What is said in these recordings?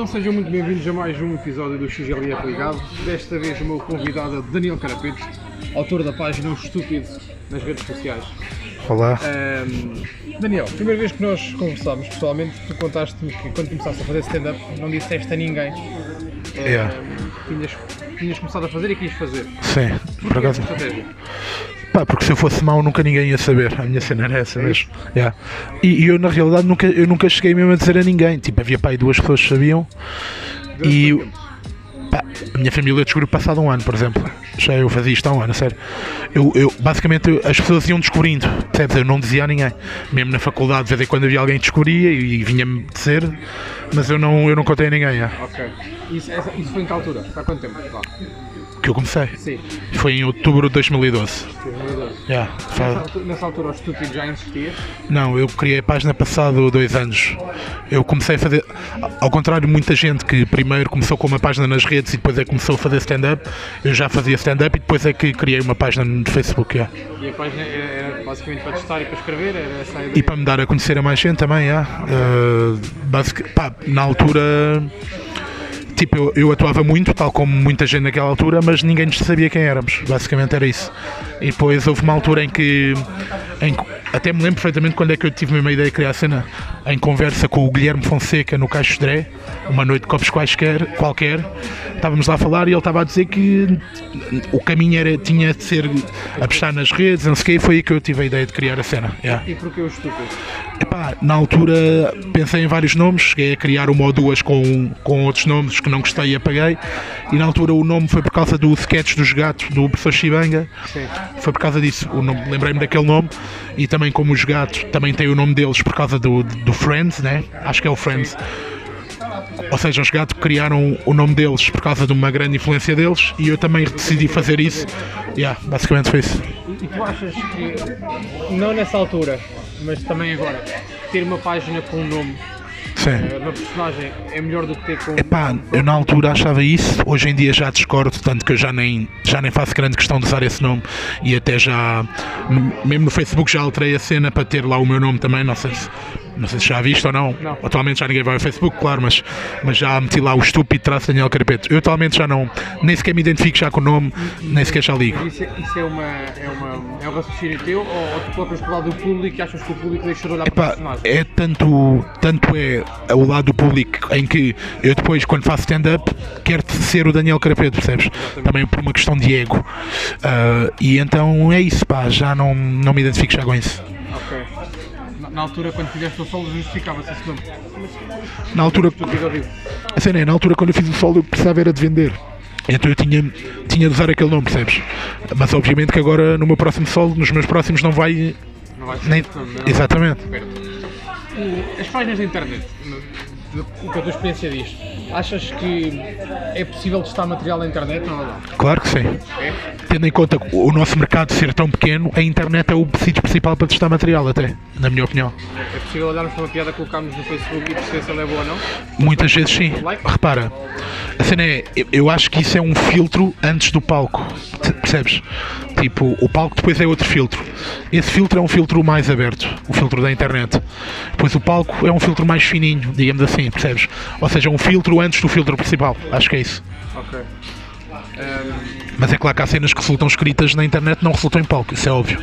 Então sejam muito bem-vindos a mais um episódio do XLF Ligado. Desta vez o meu convidado é Daniel Carapetes, autor da página O Estúpido nas redes sociais. Olá. Ahm, Daniel, primeira vez que nós conversámos pessoalmente, tu contaste-me que quando começaste a fazer stand-up não disseste a ninguém Yeah. que tinhas, tinhas começado a fazer e quis fazer. Sim, por acaso. Pá, porque se eu fosse mau nunca ninguém ia saber. A minha cena era essa mesmo. Yeah. E, e eu na realidade nunca, eu nunca cheguei mesmo a dizer a ninguém. Tipo, havia pá, duas pessoas que sabiam. E pá, a minha família descobriu passado um ano, por exemplo. Já eu fazia isto há um ano, sério. Eu, eu, basicamente as pessoas iam descobrindo, percebes? Eu não dizia a ninguém. Mesmo na faculdade, de vez em quando havia alguém que descobria e, e vinha-me dizer, mas eu não, eu não contei a ninguém. yeah. Ok. Isso, essa- isso foi em que altura? Há quanto tempo? Que eu comecei. Sim. Foi em outubro de 2012. 2012. Yeah, Nessa, altura, nessa altura o Estúpido já existia? Não, eu criei a página passado dois anos. Eu comecei a fazer. Ao contrário de muita gente que primeiro começou com uma página nas redes e depois é que começou a fazer stand-up, eu já fazia stand-up e depois é que criei uma página no Facebook. yeah. E a página era, basicamente para testar e para escrever? Era essa ideia? E para me dar a conhecer a mais gente também, yeah. Uh, basic- pá, na altura. Tipo, eu, eu atuava muito, tal como muita gente naquela altura, mas ninguém sabia quem éramos. Basicamente era isso. E depois houve uma altura em que, em até me lembro perfeitamente quando é que eu tive a ideia de criar a cena, em conversa com o Guilherme Fonseca no Caixo de Dré, uma noite de copos quaisquer, qualquer, estávamos lá a falar e ele estava a dizer que o caminho era, tinha de ser apostar nas redes, não sei o quê, e foi aí que eu tive a ideia de criar a cena. yeah. E porquê o Estúpido? Epá, na altura pensei em vários nomes, cheguei a criar uma ou duas com, com outros nomes que não gostei e apaguei. E na altura o nome foi por causa do sketch dos gatos do professor Chibanga. Sim. Foi por causa disso, lembrei-me daquele nome. E também como os gatos também têm o nome deles por causa do, do Friends, né? Acho que é o Friends. Ou seja, os gatos criaram o nome deles por causa de uma grande influência deles e eu também decidi fazer isso. Yeah, basicamente foi isso. E, tu achas que, não nessa altura, mas também agora, ter uma página com um nome, Sim. eh, uma personagem, é melhor do que ter com. Epá, eu na altura achava isso, hoje em dia já discordo, tanto que eu já nem, já nem faço grande questão de usar esse nome e até já, mesmo no Facebook já alterei a cena para ter lá o meu nome também, não sei se, não sei se já viste ou não. Não. Atualmente já ninguém vai ao Facebook, claro, mas, mas já meti lá o estúpido traço Daniel Carapeto. Eu atualmente já não, nem sequer me identifico já com o nome, nem sequer já ligo. Isso, é- isso é, uma, é, uma, é um raciocínio teu ou, ou tu colocas para o lado do público e achas que o público deixa de olhar para o Epá, personagem? é tanto, tanto é o lado do público em que eu depois, quando faço stand-up, quero ser o Daniel Carapeto, percebes? Também por uma questão de ego. Ah, e então é isso, pá, já não, não me identifico já com isso. Ok. Na, altura, quando fizeste o solo, justificava-se esse nome. Na altura, a cena é, na altura quando eu fiz o solo eu precisava era de vender. Então eu tinha, tinha de usar aquele nome, percebes? Mas obviamente que agora no meu próximo solo, nos meus próximos não vai. Não vai ser Nem, exatamente. As páginas da internet, o que a tua experiência diz, achas que é possível testar material na internet ou não? Claro que sim. É? Tendo em conta o nosso mercado ser tão pequeno, a internet é o sítio principal para testar material, até, na minha opinião. É possível olharmos para uma piada que colocámos no Facebook e perceber se ela é boa ou não? Muitas vezes sim. Repara, a cena é, eu, acho que isso é um filtro antes do palco, percebes? Tipo, o palco depois é outro filtro. Esse filtro é um filtro mais aberto, o filtro da internet. Depois o palco é um filtro mais fininho, digamos assim, percebes? Ou seja, um filtro antes do filtro principal. Acho que é isso. Ok. Ahm, Mas é claro que há cenas que resultam escritas na internet não resultam em palco, isso é óbvio.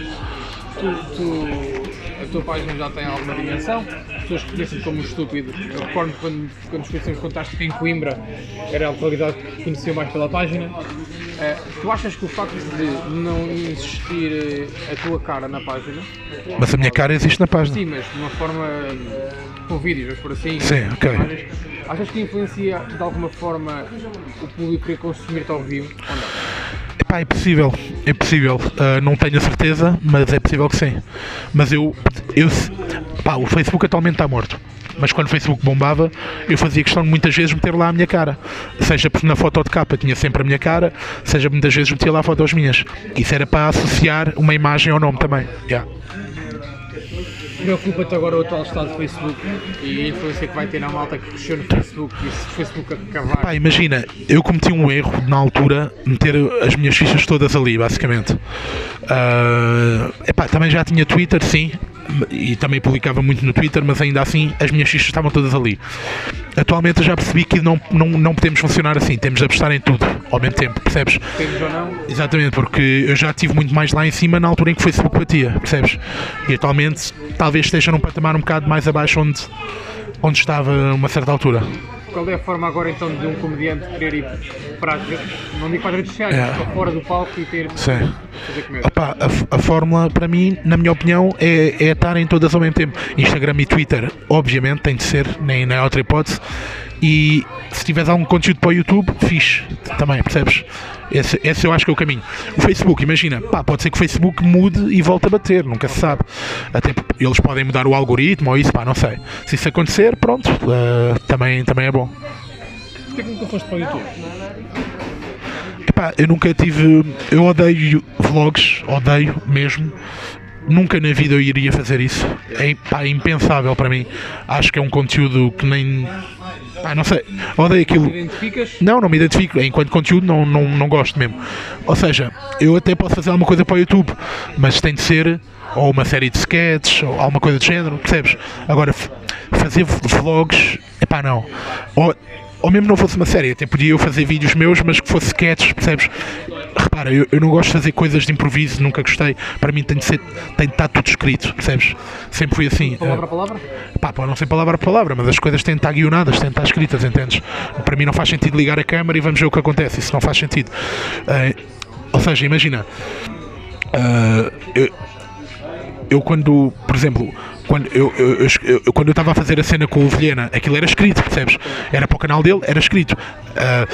tu, tu- a tua página já tem alguma dimensão, as pessoas conhecem como estúpido. Eu recordo quando, quando nos conhecemos, contaste que em Coimbra era a localidade que conhecia mais pela página. Ah, tu achas que o facto de não existir eh, a tua cara na página, Mas a minha cara existe na página. sim, mas de uma forma com vídeos, vamos por assim, Sim, ok. imagens, achas que influencia de alguma forma o público querer consumir-te ao vivo ou não? Epá, é possível, é possível. Ah, não tenho a certeza, mas é possível que sim. Mas eu, eu pá, o Facebook atualmente está morto. Mas quando o Facebook bombava, eu fazia questão de muitas vezes meter lá a minha cara. Seja porque na foto de capa tinha sempre a minha cara, seja muitas vezes metia lá fotos minhas. Isso era para associar uma imagem ao nome também. Yeah. Preocupa-te agora o atual estado do Facebook e a influência que vai ter na malta que cresceu no Facebook e se o Facebook acabar. Pá, imagina, eu cometi um erro na altura, meter as minhas fichas todas ali, basicamente. Ah, epá, também já tinha Twitter, sim. e também publicava muito no Twitter, mas ainda assim as minhas fichas estavam todas ali. Atualmente eu já percebi que não, não, não podemos funcionar assim, temos de apostar em tudo ao mesmo tempo, percebes? Temos ou não? Exatamente, porque eu já estive muito mais lá em cima na altura em que o Facebook batia, percebes? E atualmente talvez esteja num patamar um bocado mais abaixo onde, onde estava uma certa altura. Qual é a forma agora então de um comediante querer ir para não digo para as redes sociais, É. mas fora do palco e ter Sim. fazer comédia? Opa, a, a fórmula, para mim, na minha opinião, é, é estarem todas ao mesmo tempo. Instagram e Twitter, obviamente, tem de ser, nem na outra hipótese. E se tiveres algum conteúdo para o YouTube, fixe também, percebes? Esse, esse eu acho que é o caminho. O Facebook, imagina, pá, pode ser que o Facebook mude e volte a bater, nunca se sabe. Até eles podem mudar o algoritmo ou isso, pá, não sei. Se isso acontecer, pronto, eh, também, também é bom. Porquê que nunca foste para o YouTube? Epá, eu nunca tive. Eu odeio vlogs, odeio mesmo. Nunca na vida eu iria fazer isso. É pá, impensável para mim. Acho que é um conteúdo que nem. Pá, não sei. Odeio aquilo. Identificas? Não, não me identifico. Enquanto conteúdo, não, não, não gosto mesmo. Ou seja, eu até posso fazer alguma coisa para o YouTube, mas tem de ser ou uma série de sketches ou alguma coisa do género, percebes? Agora, fazer vlogs, epá, não. Ou, ou mesmo não fosse uma série, até podia eu fazer vídeos meus, mas que fosse sketches, percebes? Repara, eu, eu não gosto de fazer coisas de improviso, nunca gostei. Para mim tem de, ser, tem de estar tudo escrito, percebes? Sempre fui assim. Palavra a palavra? Pá, pode não ser palavra por palavra, mas as coisas têm de estar guionadas, têm de estar escritas, entendes? Para mim não faz sentido ligar a câmera e vamos ver o que acontece, isso não faz sentido. Eh, ou seja, imagina, eh, eu, eu quando, por exemplo, quando eu, eu, eu, eu- quando eu estava a fazer a cena com o Vilhena, aquilo era escrito, percebes? Era para o canal dele, era escrito. Eh,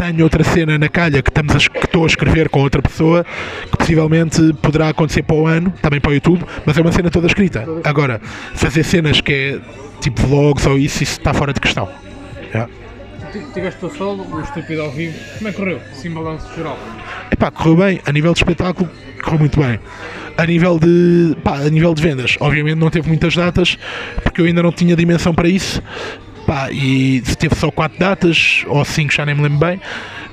tenho outra cena na calha que, estamos a, que estou a escrever com outra pessoa que possivelmente poderá acontecer para o ano, também para o YouTube, mas é uma cena toda escrita. Agora, fazer cenas que é tipo vlogs ou isso, isso está fora de questão. Yeah. Tu tiveste o solo, o estúpido ao vivo. Como é que correu? Sim, balanço geral. Epá, correu bem, a nível de espetáculo, correu muito bem. A nível de, pá, a nível de vendas, obviamente não teve muitas datas, porque eu ainda não tinha dimensão para isso. Pá, e teve só 4 datas, ou 5, já nem me lembro bem.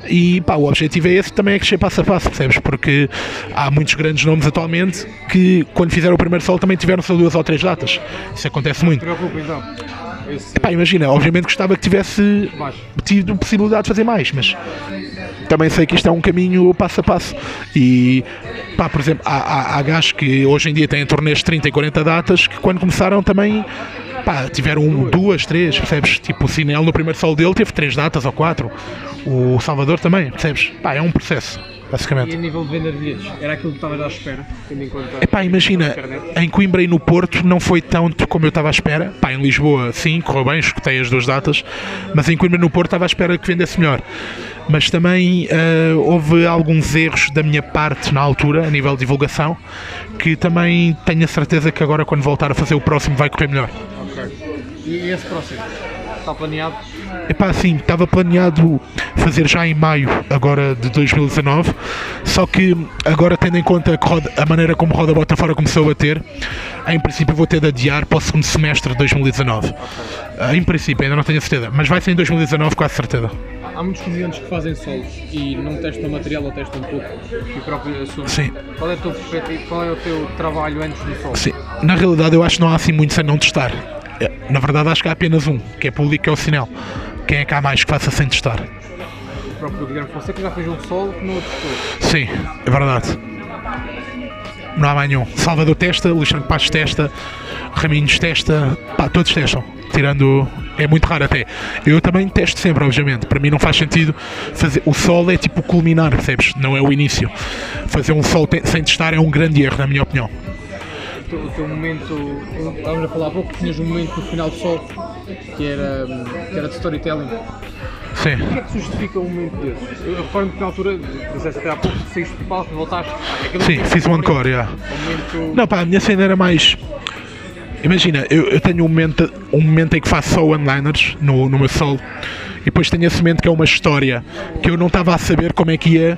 E pá, o objetivo é esse, também é crescer passo a passo, percebes? Porque há muitos grandes nomes atualmente que, quando fizeram o primeiro solo, também tiveram só duas ou três datas. Isso acontece muito. Preocupa então. Esse Pá, imagina, obviamente gostava que tivesse tido possibilidade de fazer mais, mas também sei que isto é um caminho passo a passo. E, pá, por exemplo, há, há, há gajos que hoje em dia têm turnês de 30 e 40 datas que quando começaram também, pá, tiveram um, duas, três, percebes? Tipo, o Cinel no primeiro solo dele teve três datas ou quatro. O Salvador também, percebes? Pá, é um processo, E basicamente. a nível de vender bilhetes? Era aquilo que estavas à espera, tendo em conta. Epá, imagina, em Coimbra e no Porto não foi tanto como eu estava à espera. Pá, em Lisboa, sim, correu bem, escutei as duas datas, mas em Coimbra e no Porto estava à espera que vendesse melhor. Mas também eh, houve alguns erros da minha parte na altura, a nível de divulgação, que também tenho a certeza que agora, quando voltar a fazer o próximo, vai correr melhor. E esse próximo? Está planeado? Epá, sim, estava planeado fazer já em maio agora de 2019, só que agora tendo em conta roda- a maneira como Roda Bota Fora começou a bater, em princípio vou ter de adiar para o segundo semestre de 2019. Ah, Em princípio, ainda não tenho a certeza, mas vai ser em 2019 quase certeza. Há muitos comediantes que fazem solos e não testam material ou testam pouco e próprio assunto. Sim. Qual é, tua perspectiva, qual é o teu trabalho antes do solo? Sim, na realidade eu acho que não há assim muitos a não testar. É, Na verdade acho que há apenas um, que é público, que é o sinal. Quem é que há mais que faça sem testar? O próprio Guilherme Fonseca já fez um solo que não testou. Sim, é verdade. Não há mais nenhum. Salvador testa, Alexandre Paz testa, Raminhos testa, pá, todos testam. Tirando. É muito raro até. Eu também testo sempre, obviamente. Para mim não faz sentido fazer. O sol é tipo culminar, percebes? Não é o início. Fazer um sol te- sem testar é um grande erro, na minha opinião. O teu, o teu momento, estávamos a falar há pouco, tinhas um momento no final do solo que era, que era de storytelling. Sim. O que é que justifica um momento desse? Eu recordo que na altura, disseste até há pouco, saíste do palco, voltaste. aquele Sim, momento fiz um encore, momento. Não, pá, a minha cena era mais. Imagina, eu, eu tenho um momento, um momento em que faço só one-liners no, no meu solo e depois tenho esse momento que é uma história que eu não estava a saber como é que ia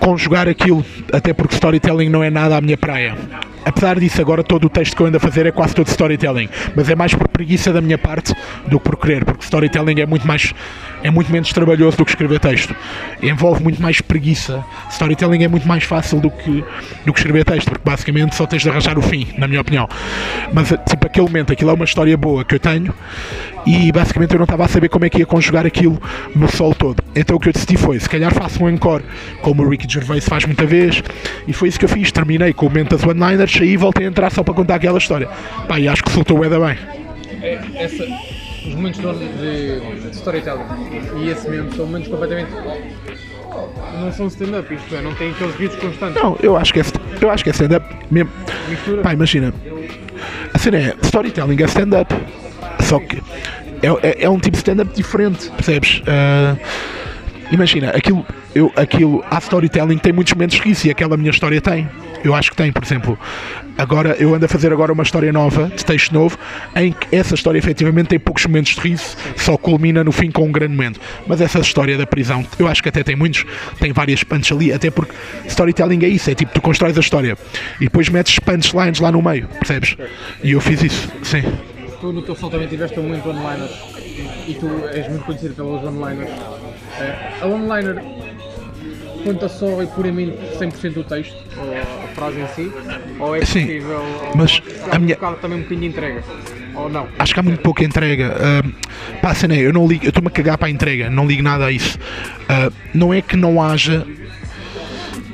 conjugar aquilo, até porque storytelling não é nada à minha praia. Apesar disso, agora todo o texto que eu ando a fazer é quase todo storytelling, mas é mais por preguiça da minha parte do que por querer, porque storytelling é muito mais é muito menos trabalhoso do que escrever texto. Envolve muito mais preguiça. Storytelling é muito mais fácil do que, do que escrever texto, porque basicamente só tens de arranjar o fim, na minha opinião. Mas tipo aquele momento, aquilo é uma história boa que eu tenho e basicamente eu não estava a saber como é que ia conjugar aquilo no sol todo. Então o que eu decidi foi, se calhar faço um encore, como o Ricky Gervais faz muita vez, e foi isso que eu fiz. Terminei com o momento das one-liners, saí e voltei a entrar só para contar aquela história. Pá, e acho que soltou o bem. É, essa, os momentos de, de, storytelling e esse mesmo são momentos completamente não são stand-up, isto é, não tem aqueles vídeos constantes. Não, eu acho que é, eu acho que é stand-up mesmo. Mistura. Pá, imagina, a cena é storytelling é stand-up, só que é, é, é um tipo de stand-up diferente, percebes? Uh, imagina, aquilo, eu, aquilo, a storytelling tem muitos momentos risos e aquela minha história tem. Eu acho que tem, por exemplo, agora eu ando a fazer agora uma história nova, de texto novo, em que essa história efetivamente tem poucos momentos de riso, só culmina no fim com um grande momento. Mas essa história da prisão, eu acho que até tem muitos, tem várias punches ali, até porque storytelling é isso, é tipo, tu constróis a história e depois metes punchlines lá no meio, percebes? E eu fiz isso, sim. Tu no teu sol também tiveste muito onliners e tu és muito conhecido pelos onliners. Uh, a onliner conta só e puramente 100% do texto, ou a frase em si, ou é Sim, possível mas há a minha- um também um bocadinho de entrega, ou não? Acho que há muito pouca entrega. Uh, pá, cena é, eu não ligo, eu estou-me a cagar para a entrega, não ligo nada a isso. Uh, não é que não haja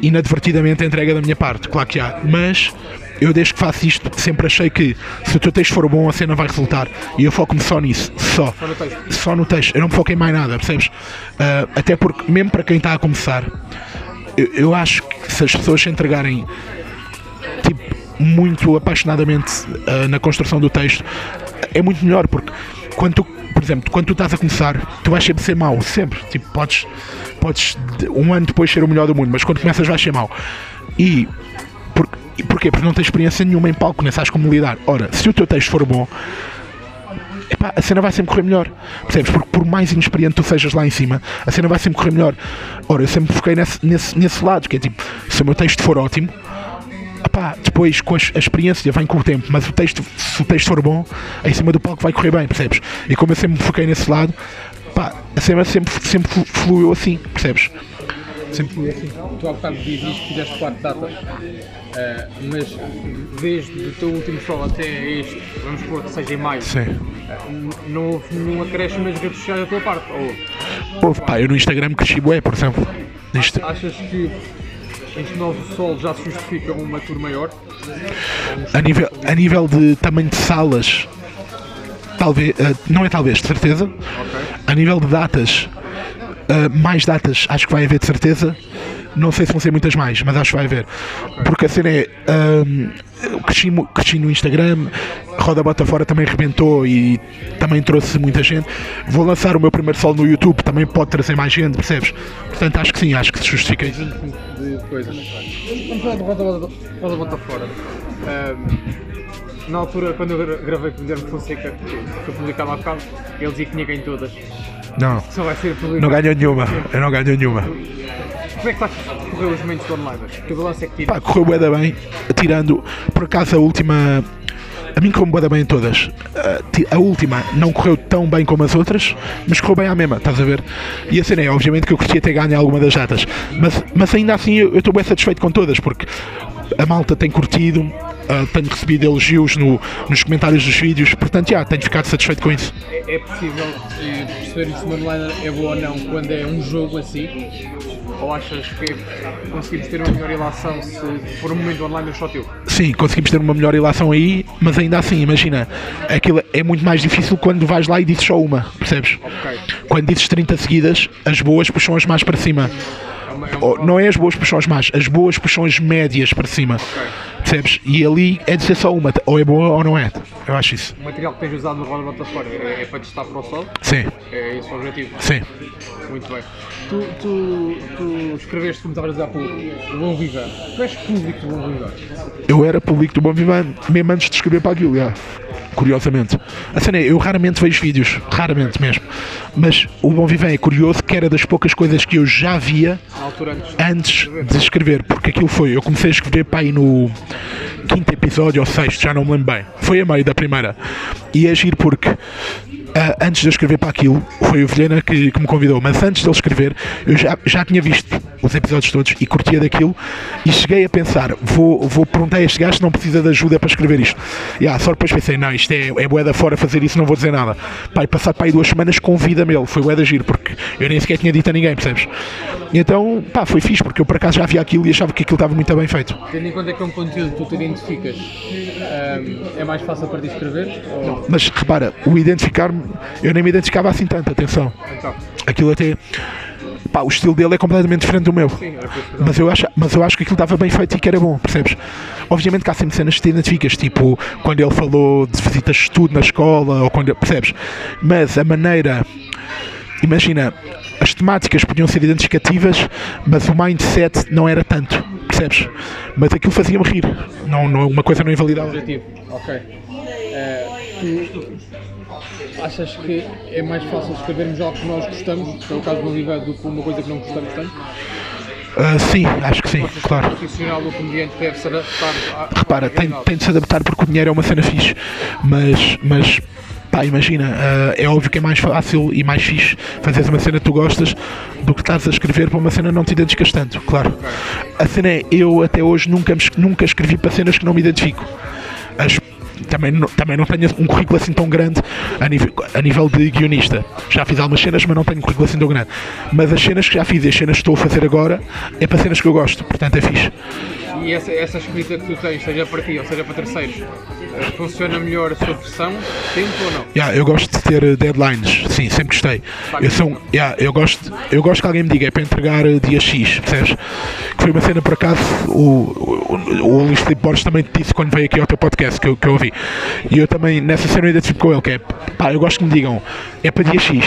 inadvertidamente a entrega da minha parte, claro que há, mas eu desde que faço isto sempre achei que se o teu texto for bom a cena vai resultar e eu foco-me só nisso, só. Só no texto. Só no texto, eu não me foco em mais nada, percebes? Uh, até porque, mesmo para quem está a começar, eu, eu acho que se as pessoas se entregarem tipo, muito apaixonadamente uh, na construção do texto, é muito melhor, porque quando tu, por exemplo, quando tu estás a começar, tu vais sempre ser mau, sempre. Tipo, podes, podes de- um ano depois ser o melhor do mundo, mas quando começas vais ser mau. E, e porquê? Porque não tens experiência nenhuma em palco, nem sabes como lidar. Ora, se o teu texto for bom, epá, a cena vai sempre correr melhor. Percebes? Porque por mais inexperiente tu sejas lá em cima, a cena vai sempre correr melhor. Ora, eu sempre foquei nesse, nesse, nesse lado, que é tipo, se o meu texto for ótimo, epá, depois com as- a experiência vem com o tempo, mas o texto, se o texto for bom, em cima do palco vai correr bem, percebes? E como eu sempre foquei nesse lado, pá, a cena sempre, sempre flu- fluiu assim, percebes? Sempre assim. Tu há bocado dizias que fizeste quatro datas, eh, mas desde o teu último show até este, vamos supor que seja em maio, n- não houve nenhum acréscimo nas redes sociais da tua parte, ou Houve, pá, eu no Instagram cresci bué, por exemplo. Isto, achas que este novo sol já se justifica uma tour maior? a, nível, a nível de tamanho de salas, talvez, eh, não é talvez, de certeza. Ok. A nível de datas, eh, mais datas acho que vai haver de certeza. Não sei se vão ser muitas mais, mas acho que vai haver. Porque a cena é. ahm, eu cresci, cresci no Instagram, Roda Bota Fora também rebentou e também trouxe muita gente. Vou lançar o meu primeiro solo no YouTube, também pode trazer mais gente, percebes? Portanto, acho que sim, acho que se justifica isso. Vamos falar de roda, bota fora. Ahm, na altura, quando eu gra- gravei com o Guilherme Fonseca, que foi publicado há bocado, ele dizia que tinha ganho todas. Não, Só vai ser publicado. não ganhou nenhuma, eu não ganho nenhuma. Como é que está a correr os momentos de online? Que balanço é que tira? Pá, correu bué bem, tirando, por acaso a última, a mim correu bué bem em todas. A, ti- a última não correu tão bem como as outras, mas correu bem à mesma, estás a ver? E a cena é, obviamente que eu curtia ter ganho alguma das datas, mas, mas ainda assim eu eu estou bem satisfeito com todas, porque a malta tem curtido, ah, tenho recebido elogios no- nos comentários dos vídeos, portanto, já, tenho ficado satisfeito com isso. É, é possível eh, perceber se uma online é boa ou não quando é um jogo assim? Ou achas que conseguimos ter uma melhor relação se for um momento online só teu? Sim, conseguimos ter uma melhor relação aí, mas ainda assim, imagina, aquilo é muito mais difícil quando vais lá e dizes só uma, percebes? Ok. Quando dizes 30 seguidas, as boas puxam as más para cima. É é não é as boas puxam as más, as boas puxam as médias para cima. Percebes? E ali é dizer só uma, ou é boa ou não é. Eu acho isso. O material que tens usado no Roda Bota Fora é, é para testar para o sol? Sim, É esse o objetivo? sim. Muito bem. Tu, tu, tu escreveste, como estavas a dizer há pouco, o Bom Viver. Tu és público do Bom Viver. Eu era público do Bom Vivan, mesmo antes de escrever para aquilo, já. Curiosamente. A cena é, eu raramente vejo vídeos, raramente mesmo. Mas o Bom Vivan é curioso que era das poucas coisas que eu já via antes. de escrever, porque aquilo foi, eu comecei a escrever para aí no quinto episódio ou sexto, já não me lembro bem. Foi a meio da primeira. E é giro porque ah, antes de eu escrever para aquilo, foi o Vilhena que, que me convidou, mas antes de ele escrever, eu já, já tinha visto os episódios todos e curtia daquilo e cheguei a pensar, vou, vou perguntar a este gajo se não precisa de ajuda para escrever isto. E ah, só depois pensei, não, isto é, é boeda fora fazer isso, não vou dizer nada. Pai, passar para aí duas semanas, convida-me ele, foi boeda giro, porque eu nem sequer tinha dito a ninguém, percebes? E então, pá, foi fixe, porque eu por acaso já via aquilo e achava que aquilo estava muito bem feito. Tendo em conta que é um conteúdo que tu te identificas, ahm, é mais fácil para ti escrever? Ou... Mas repara, o identificar-me, eu nem me identificava assim tanto, atenção. Então, Aquilo até. Pá, o estilo dele é completamente diferente do meu. sim, eu Mas eu, acho, mas eu acho que aquilo estava bem feito e que era bom, percebes? Obviamente que há sempre cenas que te identificas, tipo quando ele falou de visitas de estudo na escola, ou quando. percebes? Mas a maneira. Imagina, as temáticas podiam ser identificativas, mas o mindset não era tanto, percebes? Mas aquilo fazia-me rir. Não, não, uma coisa não invalidava. objetivo. Ok. Eh, tu achas que é mais fácil escrevermos algo que nós gostamos, que é o caso do Oliveira, do que uma coisa que não gostamos tanto? Ah, sim, acho que sim, que claro. o profissional do comediante deve se adaptar à, Repara, tem, tem de se adaptar porque o dinheiro é uma cena fixe, mas, mas pá, imagina, ah, é óbvio que é mais fácil e mais fixe fazeres uma cena que tu gostas do que estás a escrever para uma cena não te identificas tanto, claro. A cena é, eu até hoje nunca, nunca escrevi para cenas que não me identifico. As- também, não, também não tenho um currículo assim tão grande a nível, a nível de guionista. Já fiz algumas cenas, mas não tenho um currículo assim tão grande. Mas as cenas que já fiz e as cenas que estou a fazer agora é para cenas que eu gosto, portanto é fixe. E essa, essa escrita que tu tens, seja para ti ou seja para terceiros, eh, funciona melhor a sua pressão, tempo ou não? Yeah, eu gosto de ter uh, deadlines, sim, sempre gostei. Eu, sou, um- yeah, eu, gosto, eu gosto que alguém me diga é para entregar uh, dia X, percebes? Que foi uma cena por acaso, o, o, o Luís Filipe Borges também te disse quando veio aqui ao teu podcast que eu, que eu ouvi. E eu também nessa cena eu identifico com ele, que é pá, eu gosto que me digam é para dia X,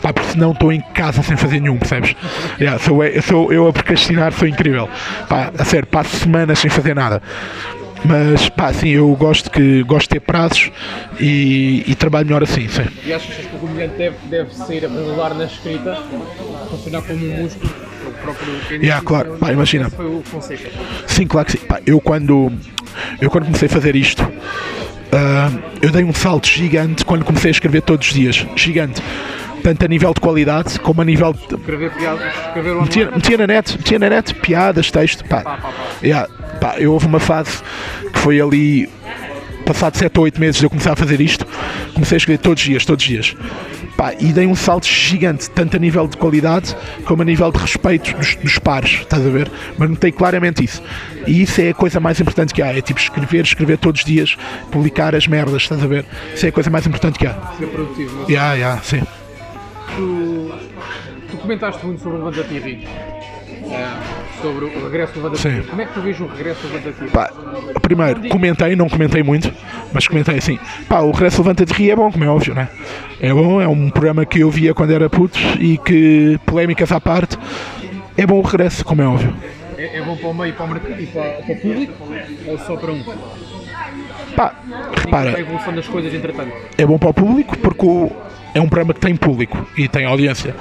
pá, porque senão estou em casa sem fazer nenhum, percebes? Yeah, sou, eu, sou, eu a procrastinar sou incrível. Pá, a sério, passo semanas sem fazer nada. Mas pá, sim, eu gosto, que, gosto de ter prazos e, e trabalho melhor assim, sim. E achas que o comediante deve, deve sair a brasilar na escrita, funcionar como um músculo, próprio quem Yeah, claro. Pá, imagina. Foi o Fonseca. Sim, claro que sim. Pá, eu quando eu quando comecei a fazer isto, ah, eu dei um salto gigante quando comecei a escrever todos os dias. Gigante. Tanto a nível de qualidade como a nível de. Escrever piadas, escrever Metia, metia na net, metia na net, piadas, texto, pá. Pá, pá, pá. Yeah, pá, eu houve uma fase que foi ali, passado 7 ou 8 meses de eu começar a fazer isto, comecei a escrever todos os dias, todos os dias. Pá, e dei um salto gigante, tanto a nível de qualidade como a nível de respeito dos, dos pares, estás a ver? Mas notei claramente isso. E isso é a coisa mais importante que há, é tipo escrever, escrever todos os dias, publicar as merdas, estás a ver? Isso é a coisa mais importante que há. Ser produtivo. Mas Yeah, yeah, sim. tu, tu comentaste muito sobre o Levanta Ri. Sobre o regresso do Levanta Sim. Como é que tu vês o regresso do? Pá, primeiro, comentei, não comentei muito, mas comentei assim. Pá, o Regresso Levanta de Rir é bom, como é óbvio, né? É bom, é um programa que eu via quando era puto e que, polémicas à parte, é bom o regresso, como é óbvio. É, é bom para o meio para o mercado e para, para o público ou só para um? Pá, Para a repara, evolução das coisas, entretanto. é bom para o público porque o- é um programa que tem público e tem audiência.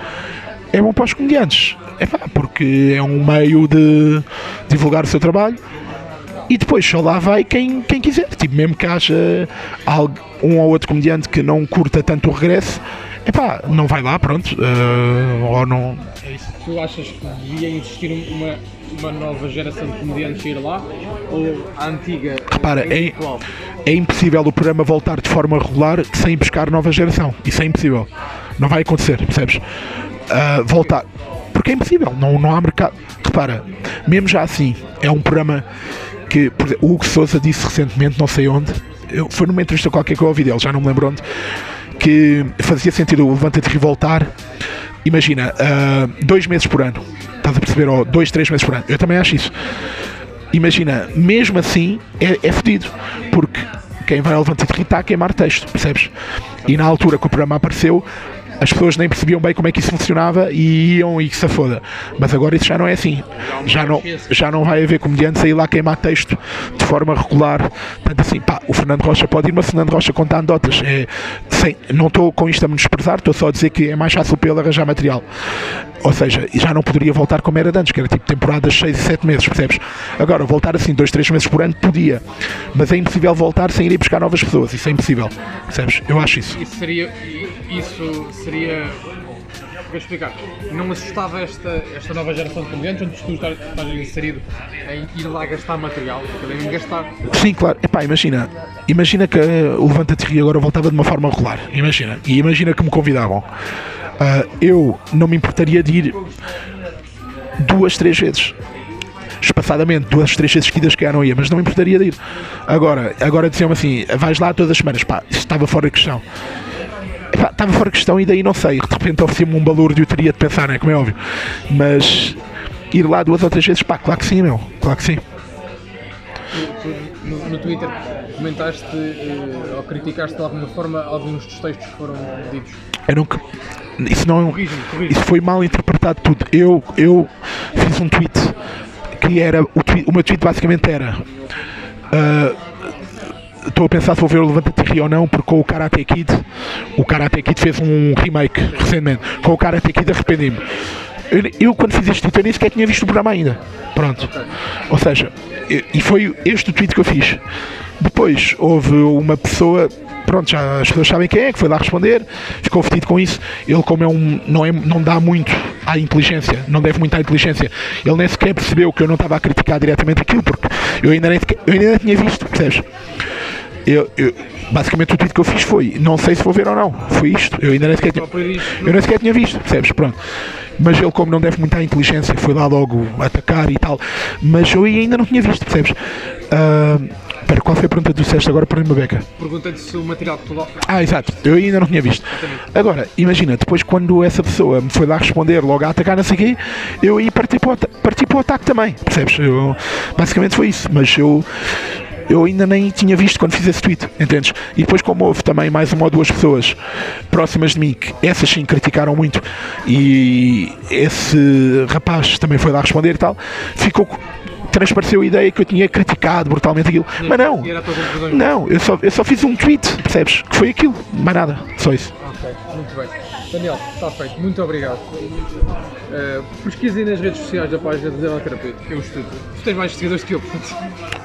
É bom para os comediantes, é pá, porque é um meio de divulgar o seu trabalho e depois só lá vai quem, quem quiser. Tipo, mesmo que haja um ou outro comediante que não curta tanto o regresso, é pá, não vai lá, pronto. eh, ou não. Tu achas que devia existir uma, uma nova geração de comediantes ir lá? Ou a antiga Repara, é, é impossível o programa voltar de forma regular sem buscar nova geração. Isso é impossível. Não vai acontecer, percebes? Ah, voltar. Porque é impossível, não, não há mercado. Repara, mesmo já assim, é um programa que por exemplo, o Hugo Souza disse recentemente, não sei onde, eu, foi numa entrevista qualquer que eu ouvi dele, já não me lembro onde, que fazia sentido o Levanta-te e voltar. Imagina, ah, dois meses por ano. Estás a perceber? Ou dois, três meses por ano. Eu também acho isso imagina, mesmo assim é, é fedido, porque quem vai ao Rir está a queimar texto, percebes? E na altura que o programa apareceu, as pessoas nem percebiam bem como é que isso funcionava e iam e que se foda. Mas agora isso já não é assim. Já não, já não vai haver comediantes a ir lá queimar texto de forma regular. Tanto assim, pá, o Fernando Rocha pode ir, mas o Fernando Rocha conta anedotas. É, sem, não estou com isto a me desprezar, estou só a dizer que é mais fácil para ele arranjar material. Ou seja, já não poderia voltar como era de antes, que era tipo temporadas 6 e 7 meses, percebes? Agora, voltar assim 2, 3 meses por ano podia, mas é impossível voltar sem ir buscar novas pessoas, isso é impossível, percebes? Eu acho isso. Isso seria. Isso seria. Vou explicar. Não assustava esta, esta nova geração de comediantes onde tu estás, estás inserido em ir lá gastar material, em gastar. Sim, claro. Epá, imagina. Imagina que uh, o Levanta-te agora voltava de uma forma regular. Imagina. E imagina que me convidavam. Uh, eu não me importaria de ir duas, três vezes. Espaçadamente, duas, três vezes seguidas que não ia, mas não me importaria de ir. Agora, agora diziam assim: vais lá todas as semanas. Pá, isso estava fora de questão. Epá, estava fora de questão e daí não sei. De repente oferecia-me um balúrdio, eu teria de pensar, né? Como é óbvio. Mas ir lá duas ou três vezes, pá, claro que sim, meu. Claro que sim. No, no Twitter comentaste uh, ou criticaste de alguma forma alguns dos textos que foram ditos. Eu não. Isso não Corrige-me, corrige-me. Isso foi mal interpretado tudo. Eu, eu fiz um tweet que era. O, tweet, o meu tweet basicamente era. ah, Estou a pensar se vou ver o Levanta-te Rio ou não, porque com o Karate Kid, o Karate Kid fez um remake recentemente. Com o Karate Kid arrependi-me. Eu, eu, quando fiz este tweet, eu nem sequer tinha visto o programa ainda. Pronto. Ou seja, e foi este o tweet que eu fiz. Depois houve uma pessoa, pronto, já as pessoas sabem quem é, que foi lá responder, ficou fedido com isso. Ele, como é um. não, é, não dá muito à inteligência, não deve muito à inteligência, ele nem sequer percebeu que eu não estava a criticar diretamente aquilo, porque eu ainda nem, sequer- eu ainda nem tinha visto, percebes? Eu, eu- basicamente o tweet que eu fiz foi, não sei se vou ver ou não, foi isto, eu ainda nem sequer tinha, eu nem sequer tinha visto, percebes? Pronto. Mas ele, como não deve muito à inteligência, foi lá logo atacar e tal, mas eu ainda não tinha visto, percebes? Ah, Espera, qual foi a pergunta que tu disseste agora para a beca? Perguntei-te se o material que tu lá. Ah, exato, eu ainda não tinha visto. Agora, imagina, depois quando essa pessoa me foi lá responder, logo a atacar, não sei o quê, eu aí parti para, o parti para o ataque também, percebes? Eu, basicamente foi isso, mas eu, eu ainda nem tinha visto quando fiz esse tweet, entendes? E depois, como houve também mais uma ou duas pessoas próximas de mim, que essas sim criticaram muito, e esse rapaz também foi lá responder e tal, ficou. Transpareceu a ideia que eu tinha criticado brutalmente aquilo. Mas não, E era a tua conclusão. não, eu só, eu só fiz um tweet, percebes? Que foi aquilo, mais nada, só isso. Ok, muito bem. Daniel, está feito. Muito obrigado. Uh, pesquisem nas redes sociais da página do Daniel Carapete. Eu estudo. Tu tens mais seguidores que eu, portanto.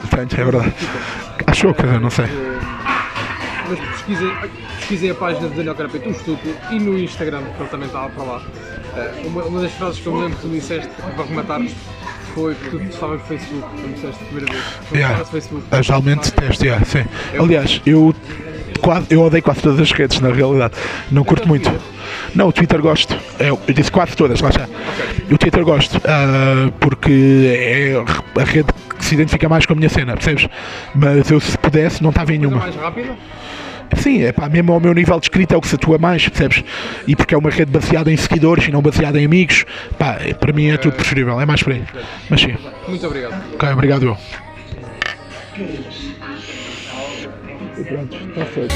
Portanto, é verdade. Achou, quer dizer, não sei. Mas pesquisem, pesquisem a página do Daniel Carapete, o Estúpido, e no Instagram, que ele também está para lá. Uh, uma, uma das frases que eu me lembro que tu me disseste para rematar foi que tu estavas no Facebook, quando disseste a primeira vez. Quando Yeah. Facebook. Eu geralmente detesto, yeah, sim. Aliás, eu, quase, eu odeio quase todas as redes, na realidade. Não curto muito. Não, o Twitter gosto. Eu, eu disse quase todas, lá está. O Twitter gosto, ah, porque é a rede que se identifica mais com a minha cena, percebes? Mas eu, se pudesse, não estava em nenhuma. mais rápida? Sim, é pá, mesmo ao meu nível de escrita é o que se atua mais, percebes? E porque é uma rede baseada em seguidores e não baseada em amigos, pá, para mim é tudo preferível, é mais por aí. Mas sim, Muito obrigado. ok, obrigado eu. Pronto, está feito.